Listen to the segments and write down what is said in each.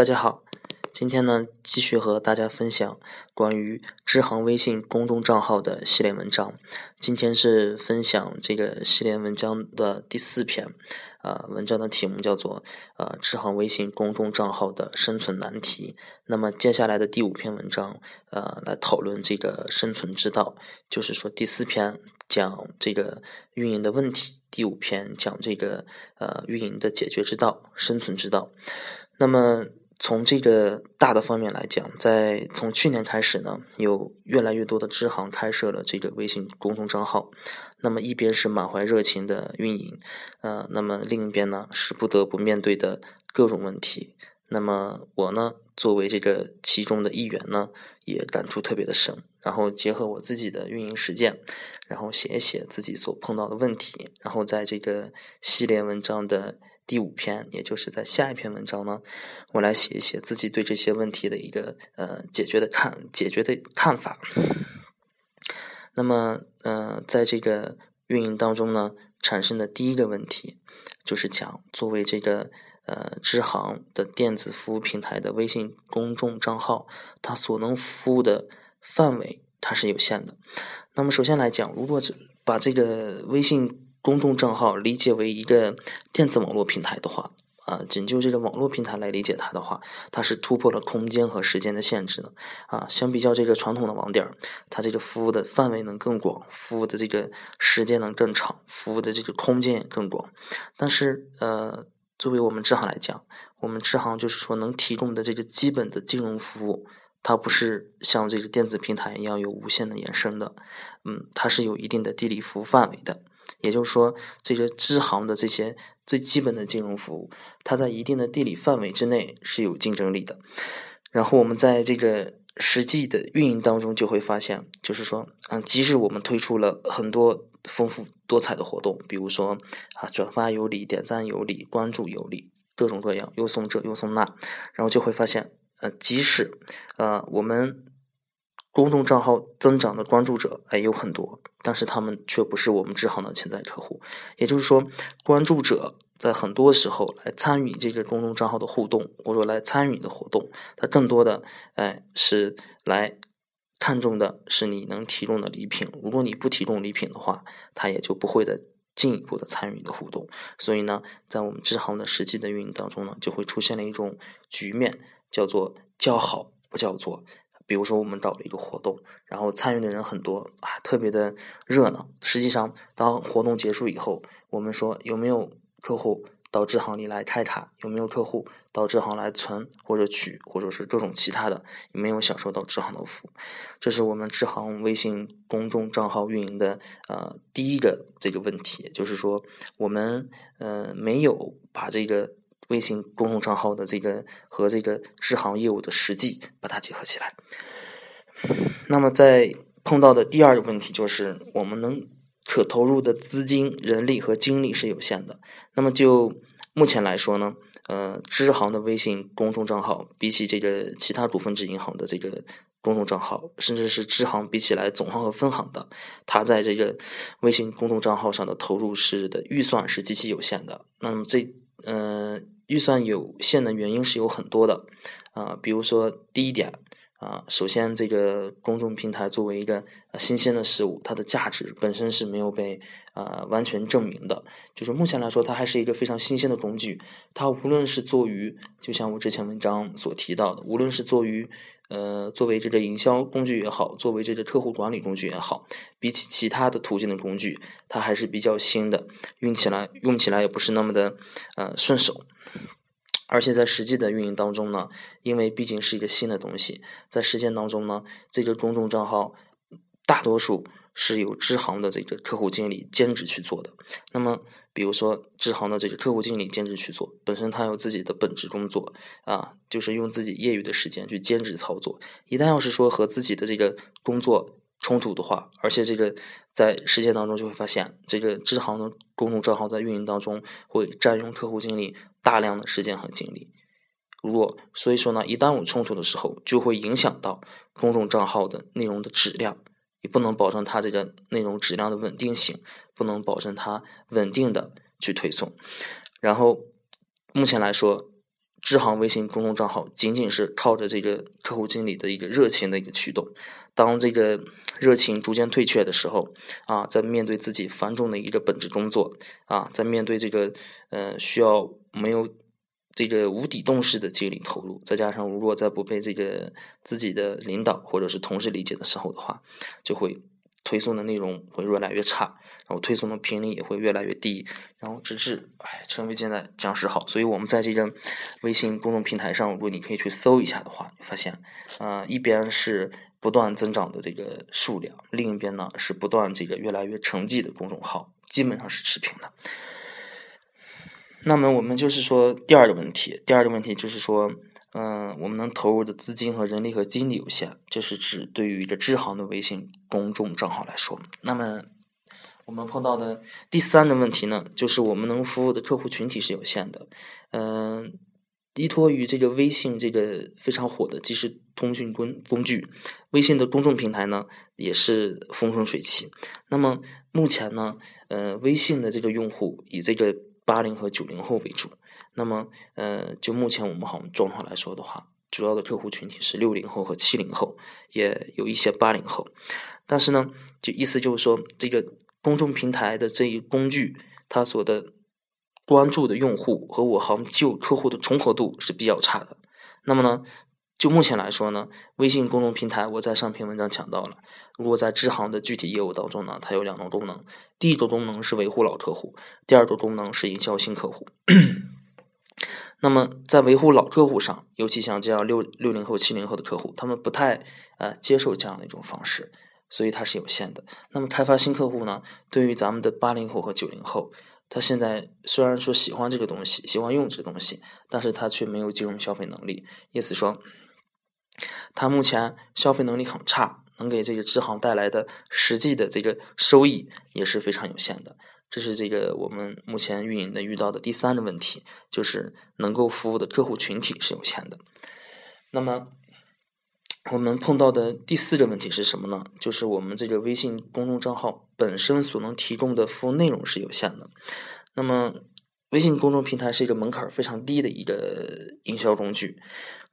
大家好，今天呢继续和大家分享关于支行微信公众账号的系列文章。今天是分享这个系列文章的第四篇，呃，文章的题目叫做《呃支行微信公众账号的生存难题》。那么接下来的第五篇文章，呃，来讨论这个生存之道，就是说第四篇讲这个运营的问题，第五篇讲这个呃运营的解决之道、生存之道。那么从这个大的方面来讲，在从去年开始呢，有越来越多的支行开设了这个微信公众账号。那么一边是满怀热情的运营，呃，那么另一边呢是不得不面对的各种问题。那么我呢，作为这个其中的一员呢，也感触特别的深。然后结合我自己的运营实践，然后写一写自己所碰到的问题，然后在这个系列文章的。第五篇，也就是在下一篇文章呢，我来写一写自己对这些问题的一个呃解决的看解决的看法。那么，呃，在这个运营当中呢，产生的第一个问题就是讲，作为这个呃支行的电子服务平台的微信公众账号，它所能服务的范围它是有限的。那么，首先来讲，如果是把这个微信公众账号理解为一个电子网络平台的话，啊，仅就这个网络平台来理解它的话，它是突破了空间和时间的限制的，啊，相比较这个传统的网点，它这个服务的范围能更广，服务的这个时间能更长，服务的这个空间也更广。但是，呃，作为我们支行来讲，我们支行就是说能提供的这个基本的金融服务，它不是像这个电子平台一样有无限的延伸的，嗯，它是有一定的地理服务范围的。也就是说，这个支行的这些最基本的金融服务，它在一定的地理范围之内是有竞争力的。然后我们在这个实际的运营当中就会发现，就是说，嗯，即使我们推出了很多丰富多彩的活动，比如说啊，转发有礼、点赞有礼、关注有礼，各种各样，又送这又送那，然后就会发现，呃，即使呃我们。公众账号增长的关注者哎有很多，但是他们却不是我们支行的潜在客户。也就是说，关注者在很多时候来参与这个公众账号的互动，或者来参与的活动，他更多的哎是来看重的是你能提供的礼品。如果你不提供礼品的话，他也就不会的进一步的参与的互动。所以呢，在我们支行的实际的运营当中呢，就会出现了一种局面，叫做叫好不叫座。比如说，我们搞了一个活动，然后参与的人很多啊，特别的热闹。实际上，当活动结束以后，我们说有没有客户到支行里来开卡？有没有客户到支行来存或者取，或者是各种其他的？有没有享受到支行的服务？这是我们支行微信公众账号运营的呃第一个这个问题，就是说我们呃没有把这个。微信公众账号的这个和这个支行业务的实际把它结合起来。那么，在碰到的第二个问题就是，我们能可投入的资金、人力和精力是有限的。那么，就目前来说呢，呃，支行的微信公众账号比起这个其他股份制银行的这个公众账号，甚至是支行比起来总行和分行的，它在这个微信公众账号上的投入是的预算是极其有限的。那么这，呃。预算有限的原因是有很多的，啊，比如说第一点，啊，首先这个公众平台作为一个新鲜的事物，它的价值本身是没有被啊完全证明的，就是目前来说，它还是一个非常新鲜的工具，它无论是做于，就像我之前文章所提到的，无论是做于。呃，作为这个营销工具也好，作为这个客户管理工具也好，比起其他的途径的工具，它还是比较新的，用起来用起来也不是那么的呃顺手。而且在实际的运营当中呢，因为毕竟是一个新的东西，在实践当中呢，这个公众账号大多数是由支行的这个客户经理兼职去做的。那么，比如说支行的这个客户经理兼职去做，本身他有自己的本职工作啊，就是用自己业余的时间去兼职操作。一旦要是说和自己的这个工作冲突的话，而且这个在实践当中就会发现，这个支行的公众账号在运营当中会占用客户经理大量的时间和精力。如果所以说呢，一旦有冲突的时候，就会影响到公众账号的内容的质量。也不能保证它这个内容质量的稳定性，不能保证它稳定的去推送。然后目前来说，支行微信公众账号仅仅是靠着这个客户经理的一个热情的一个驱动，当这个热情逐渐退却的时候，啊，在面对自己繁重的一个本职工作，啊，在面对这个呃需要没有这个无底洞式的精力投入，再加上如果再不被这个自己的领导或者是同事理解的时候的话，就会。推送的内容会越来越差，然后推送的频率也会越来越低，然后直至哎成为现在僵尸号。所以，我们在这个微信公众平台上，如果你可以去搜一下的话，你发现，呃，一边是不断增长的这个数量，另一边呢是不断这个越来越沉寂的公众号，基本上是持平的。那么，我们就是说第二个问题，第二个问题就是说。嗯，我们能投入的资金和人力和精力有限，这是指对于一个支行的微信公众账号来说。那么，我们碰到的第三个问题呢，就是我们能服务的客户群体是有限的。嗯，依托于这个微信这个非常火的即时通讯工工具，微信的公众平台呢也是风生水起。那么目前呢，呃，微信的这个用户以这个八零和九零后为主。那么，呃，就目前我们行状况来说的话，主要的客户群体是六零后和七零后，也有一些八零后。但是呢，就意思就是说，这个公众平台的这一工具，它所的关注的用户和我行旧客户的重合度是比较差的。那么呢，就目前来说呢，微信公众平台我在上篇文章讲到了，如果在支行的具体业务当中呢，它有两种功能，第一种功能是维护老客户，第二种功能是营销新客户。那么，在维护老客户上，尤其像这样六六零后、七零后的客户，他们不太呃接受这样的一种方式，所以它是有限的。那么，开发新客户呢？对于咱们的八零后和九零后，他现在虽然说喜欢这个东西，喜欢用这个东西，但是他却没有金融消费能力，意思说，他目前消费能力很差，能给这个支行带来的实际的这个收益也是非常有限的。这是这个我们目前运营的遇到的第三个问题，就是能够服务的客户群体是有限的。那么我们碰到的第四个问题是什么呢？就是我们这个微信公众账号本身所能提供的服务内容是有限的。那么微信公众平台是一个门槛非常低的一个营销工具。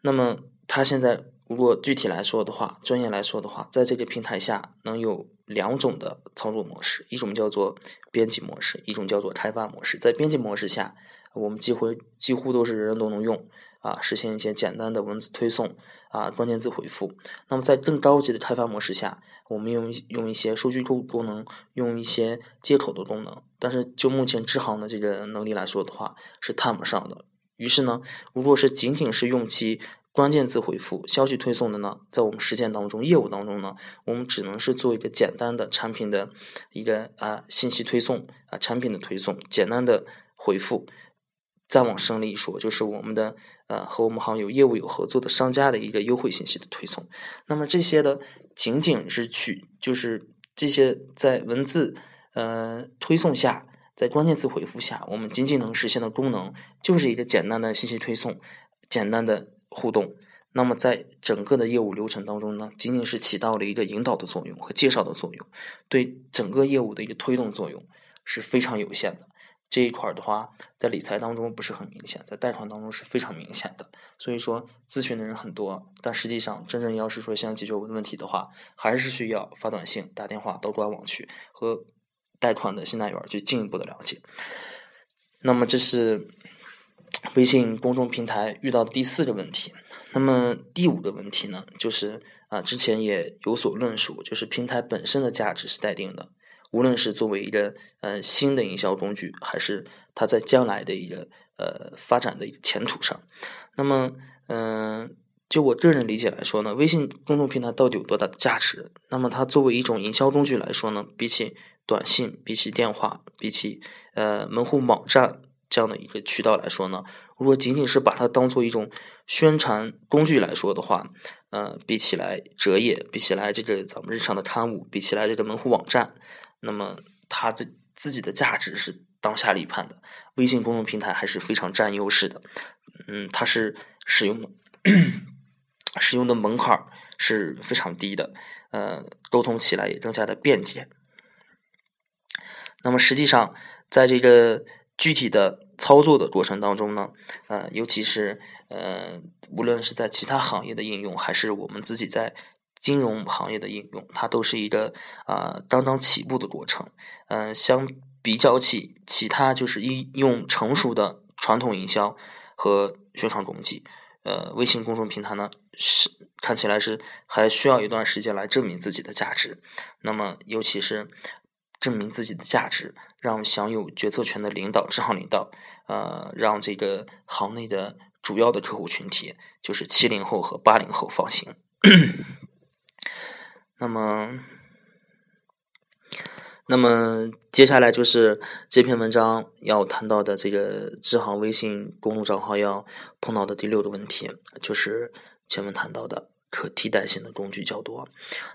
那么它现在。如果具体来说的话，专业来说的话，在这个平台下能有两种的操作模式，一种叫做编辑模式，一种叫做开发模式。在编辑模式下，我们几乎几乎都是人人都能用啊，实现一些简单的文字推送啊，关键字回复。那么在更高级的开发模式下，我们用用一些数据库功能，用一些接口的功能，但是就目前支行的这个能力来说的话，是谈不上的。于是呢，如果是仅仅是用其关键字回复、消息推送的呢，在我们实践当中、业务当中呢，我们只能是做一个简单的产品的一个啊信息推送啊产品的推送，简单的回复。再往深了一说，就是我们的呃和我们行有业务有合作的商家的一个优惠信息的推送。那么这些的仅仅是去，就是这些在文字呃推送下，在关键词回复下，我们仅仅能实现的功能，就是一个简单的信息推送，简单的。互动，那么在整个的业务流程当中呢，仅仅是起到了一个引导的作用和介绍的作用，对整个业务的一个推动作用是非常有限的。这一块儿的话，在理财当中不是很明显，在贷款当中是非常明显的。所以说，咨询的人很多，但实际上真正要是说想解决问题的话，还是需要发短信、打电话到官网去和贷款的信贷员去进一步的了解。那么这是。微信公众平台遇到的第四个问题，那么第五个问题呢，就是啊，之前也有所论述，就是平台本身的价值是待定的，无论是作为一个呃新的营销工具，还是它在将来的一个呃发展的一个前途上，那么嗯，就我个人理解来说呢，微信公众平台到底有多大的价值？那么它作为一种营销工具来说呢，比起短信，比起电话，比起呃门户网站。这样的一个渠道来说呢，如果仅仅是把它当做一种宣传工具来说的话，呃，比起来折页，比起来这个咱们日常的刊物，比起来这个门户网站，那么它这自己的价值是当下立判的。微信公众平台还是非常占优势的，嗯，它是使用的使用的门槛是非常低的，呃，沟通起来也更加的便捷。那么实际上，在这个具体的操作的过程当中呢，呃，尤其是呃，无论是在其他行业的应用，还是我们自己在金融行业的应用，它都是一个啊刚刚起步的过程。嗯，相比较起其他就是应用成熟的传统营销和宣传工具，呃，微信公众平台呢是看起来是还需要一段时间来证明自己的价值。那么，尤其是。证明自己的价值，让享有决策权的领导、支行领导，呃，让这个行内的主要的客户群体，就是七零后和八零后放心。那么，那么接下来就是这篇文章要谈到的这个支行微信公众账号要碰到的第六个问题，就是前面谈到的可替代性的工具较多。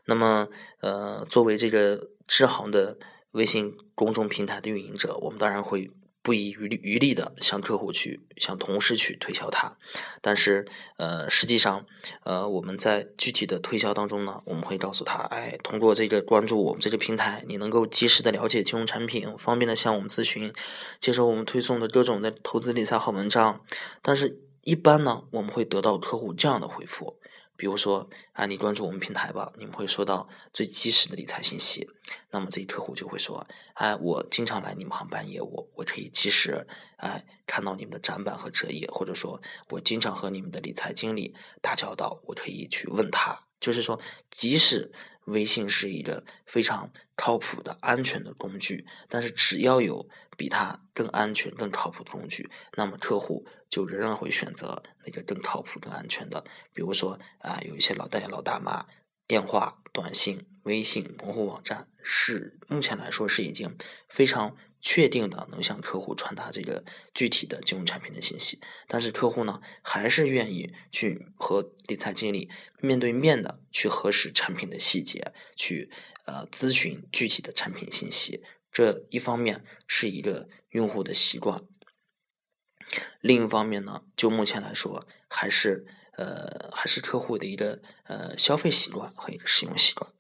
那么，呃，作为这个支行的。微信公众平台的运营者，我们当然会不遗余力余力的向客户去、向同事去推销它。但是，呃，实际上，呃，我们在具体的推销当中呢，我们会告诉他，哎，通过这个关注我们这个平台，你能够及时的了解金融产品，方便的向我们咨询，接受我们推送的各种的投资理财好文章。但是，一般呢，我们会得到客户这样的回复。比如说啊，你关注我们平台吧，你们会收到最及时的理财信息。那么这些客户就会说，哎，我经常来你们行办业务，我可以及时哎看到你们的展板和折页，或者说我经常和你们的理财经理打交道，我可以去问他。就是说，即使微信是一个非常靠谱的、安全的工具，但是只要有比它更安全、更靠谱的工具，那么客户就仍然会选择那个更靠谱、更安全的。比如说啊，有一些老大爷、老大妈，电话、短信、微信、门户网站，是目前来说是已经非常。确定的能向客户传达这个具体的金融产品的信息，但是客户呢还是愿意去和理财经理面对面的去核实产品的细节，去呃咨询具体的产品信息。这一方面是一个用户的习惯，另一方面呢，就目前来说还是呃还是客户的一个呃消费习惯和一个使用习惯。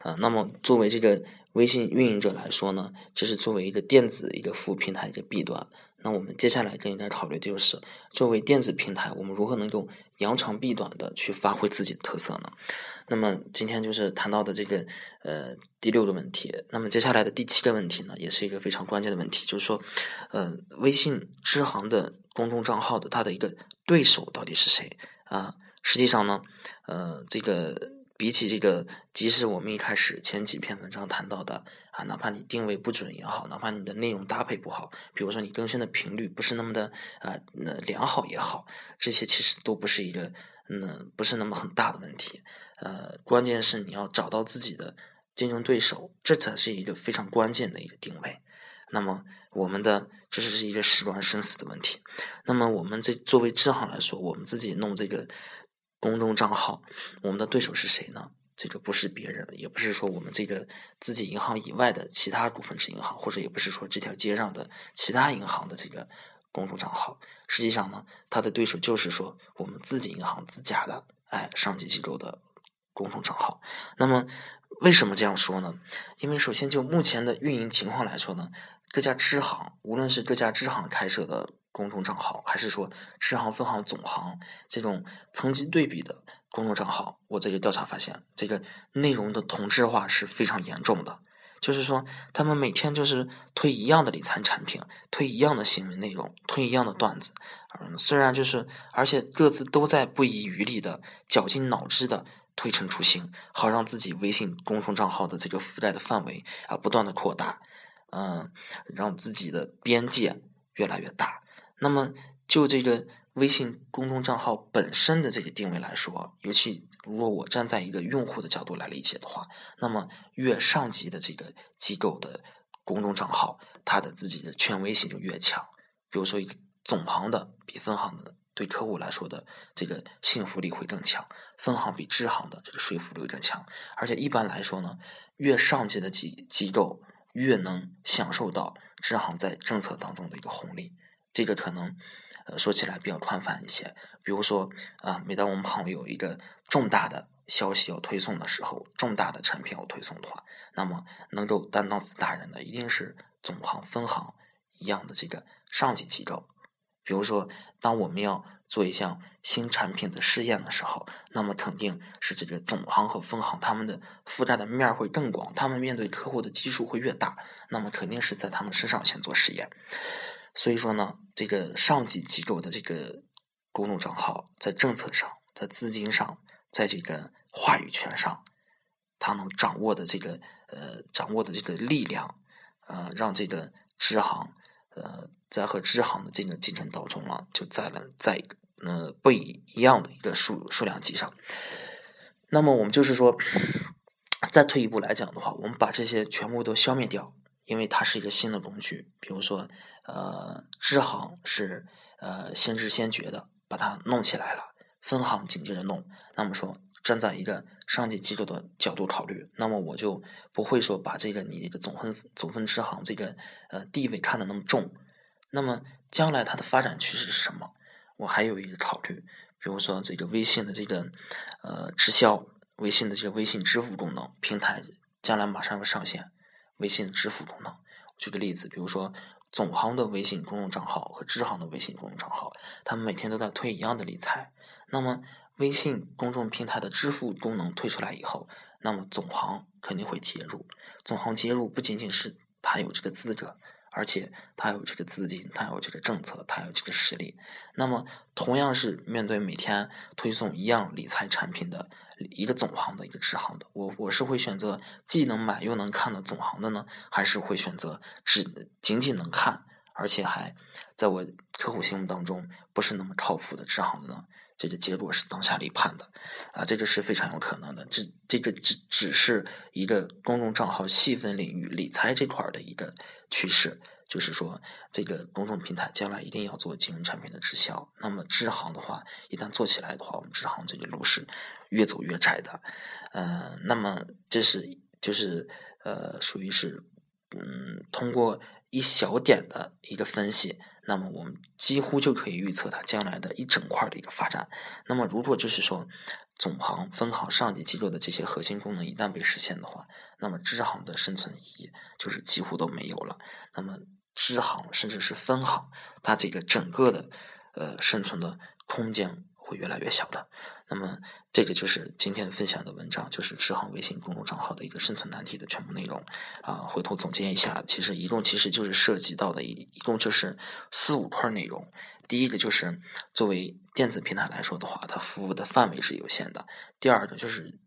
呃，那么作为这个。微信运营者来说呢，这是作为一个电子一个服务平台一个弊端。那我们接下来更应该考虑的就是，作为电子平台，我们如何能够扬长避短的去发挥自己的特色呢？那么今天就是谈到的这个呃第六个问题。那么接下来的第七个问题呢，也是一个非常关键的问题，就是说，呃，微信支行的公众账号的它的一个对手到底是谁啊？实际上呢，呃，这个。比起这个，即使我们一开始前几篇文章谈到的啊，哪怕你定位不准也好，哪怕你的内容搭配不好，比如说你更新的频率不是那么的啊那良好也好，这些其实都不是一个嗯不是那么很大的问题。呃，关键是你要找到自己的竞争对手，这才是一个非常关键的一个定位。那么我们的这是一个事关生死的问题。那么我们这作为支行来说，我们自己弄这个。公众账号，我们的对手是谁呢？这个不是别人，也不是说我们这个自己银行以外的其他股份制银行，或者也不是说这条街上的其他银行的这个公众账号。实际上呢，它的对手就是说我们自己银行自家的哎上级机构的公众账号。那么为什么这样说呢？因为首先就目前的运营情况来说呢，各家支行，无论是各家支行开设的。公众账号，还是说支行、分行、总行这种层级对比的公众账号，我这个调查发现，这个内容的同质化是非常严重的。就是说，他们每天就是推一样的理财产品，推一样的新闻内容，推一样的段子。嗯，虽然就是，而且各自都在不遗余力的、绞尽脑汁的推陈出新，好让自己微信公众账号的这个覆盖的范围啊不断的扩大，嗯，让自己的边界越来越大。那么，就这个微信公众账号本身的这个定位来说，尤其如果我站在一个用户的角度来理解的话，那么越上级的这个机构的公众账号，它的自己的权威性就越强。比如说，总行的比分行的对客户来说的这个信服力会更强，分行比支行的这个说服力更强。而且一般来说呢，越上级的机机构越能享受到支行在政策当中的一个红利。这个可能，呃，说起来比较宽泛一些。比如说，啊，每当我们行有一个重大的消息要推送的时候，重大的产品要推送的话，那么能够担当此大任的，一定是总行、分行一样的这个上级机构。比如说，当我们要做一项新产品的试验的时候，那么肯定是这个总行和分行他们的覆盖的面会更广，他们面对客户的基数会越大，那么肯定是在他们身上先做实验。所以说呢，这个上级机构的这个公众账号，在政策上、在资金上、在这个话语权上，他能掌握的这个呃掌握的这个力量，呃，让这个支行。呃，在和支行的竞争竞争当中呢，就在了在呃不一样的一个数数量级上。那么我们就是说，再退一步来讲的话，我们把这些全部都消灭掉，因为它是一个新的工具。比如说，呃，支行是呃先知先觉的把它弄起来了，分行紧接着弄。那么说。站在一个上级机构的角度考虑，那么我就不会说把这个你这个总分总分支行这个呃地位看得那么重。那么将来它的发展趋势是什么？我还有一个考虑，比如说这个微信的这个呃直销，微信的这个微信支付功能平台将来马上要上线，微信支付功能。举个例子，比如说总行的微信公众账号和支行的微信公众账号，他们每天都在推一样的理财，那么。微信公众平台的支付功能推出来以后，那么总行肯定会介入。总行介入不仅仅是他有这个资格，而且他有这个资金，他有这个政策，他有这个实力。那么同样是面对每天推送一样理财产品的一个总行的一个支行的，我我是会选择既能买又能看的总行的呢，还是会选择只仅仅能看，而且还在我客户心目当中不是那么靠谱的支行的呢？这个结果是当下立判的，啊，这个是非常有可能的。这这个只只是一个公众账号细分领域理财这块的一个趋势，就是说，这个公众平台将来一定要做金融产品的直销。那么支行的话，一旦做起来的话，我们支行这个路是越走越窄的。嗯，那么这是就是呃，属于是嗯，通过一小点的一个分析。那么我们几乎就可以预测它将来的一整块的一个发展。那么如果就是说总行、分行、上级机构的这些核心功能一旦被实现的话，那么支行的生存意义就是几乎都没有了。那么支行甚至是分行，它这个整个的呃生存的空间。会越来越小的。那么，这个就是今天分享的文章，就是支行微信公众账号的一个生存难题的全部内容。啊，回头总结一下，其实一共其实就是涉及到的一一共就是四五块内容。第一个就是作为电子平台来说的话，它服务的范围是有限的。第二个就是。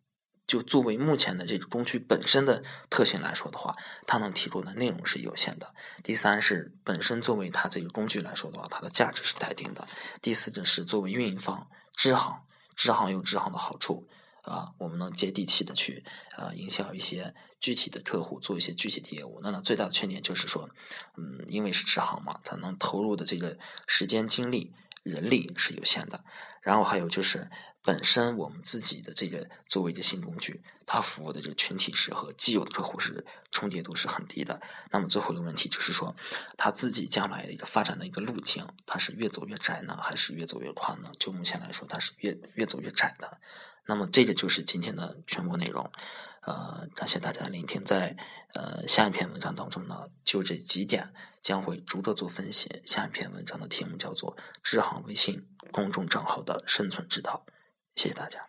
就作为目前的这个工具本身的特性来说的话，它能提供的内容是有限的。第三是本身作为它这个工具来说的话，它的价值是待定的。第四个是作为运营方，支行，支行有支行的好处啊，我们能接地气的去啊营销一些具体的客户，做一些具体的业务。那呢最大的缺点就是说，嗯，因为是支行嘛，它能投入的这个时间、精力、人力是有限的。然后还有就是。本身我们自己的这个作为一个新工具，它服务的这个群体是和既有的客户是重叠度是很低的。那么最后一个问题就是说，它自己将来的一个发展的一个路径，它是越走越窄呢，还是越走越宽呢？就目前来说，它是越越走越窄的。那么这个就是今天的全部内容。呃，感谢大家的聆听。在呃下一篇文章当中呢，就这几点将会逐个做分析。下一篇文章的题目叫做“支行微信公众账号的生存之道”。谢谢大家。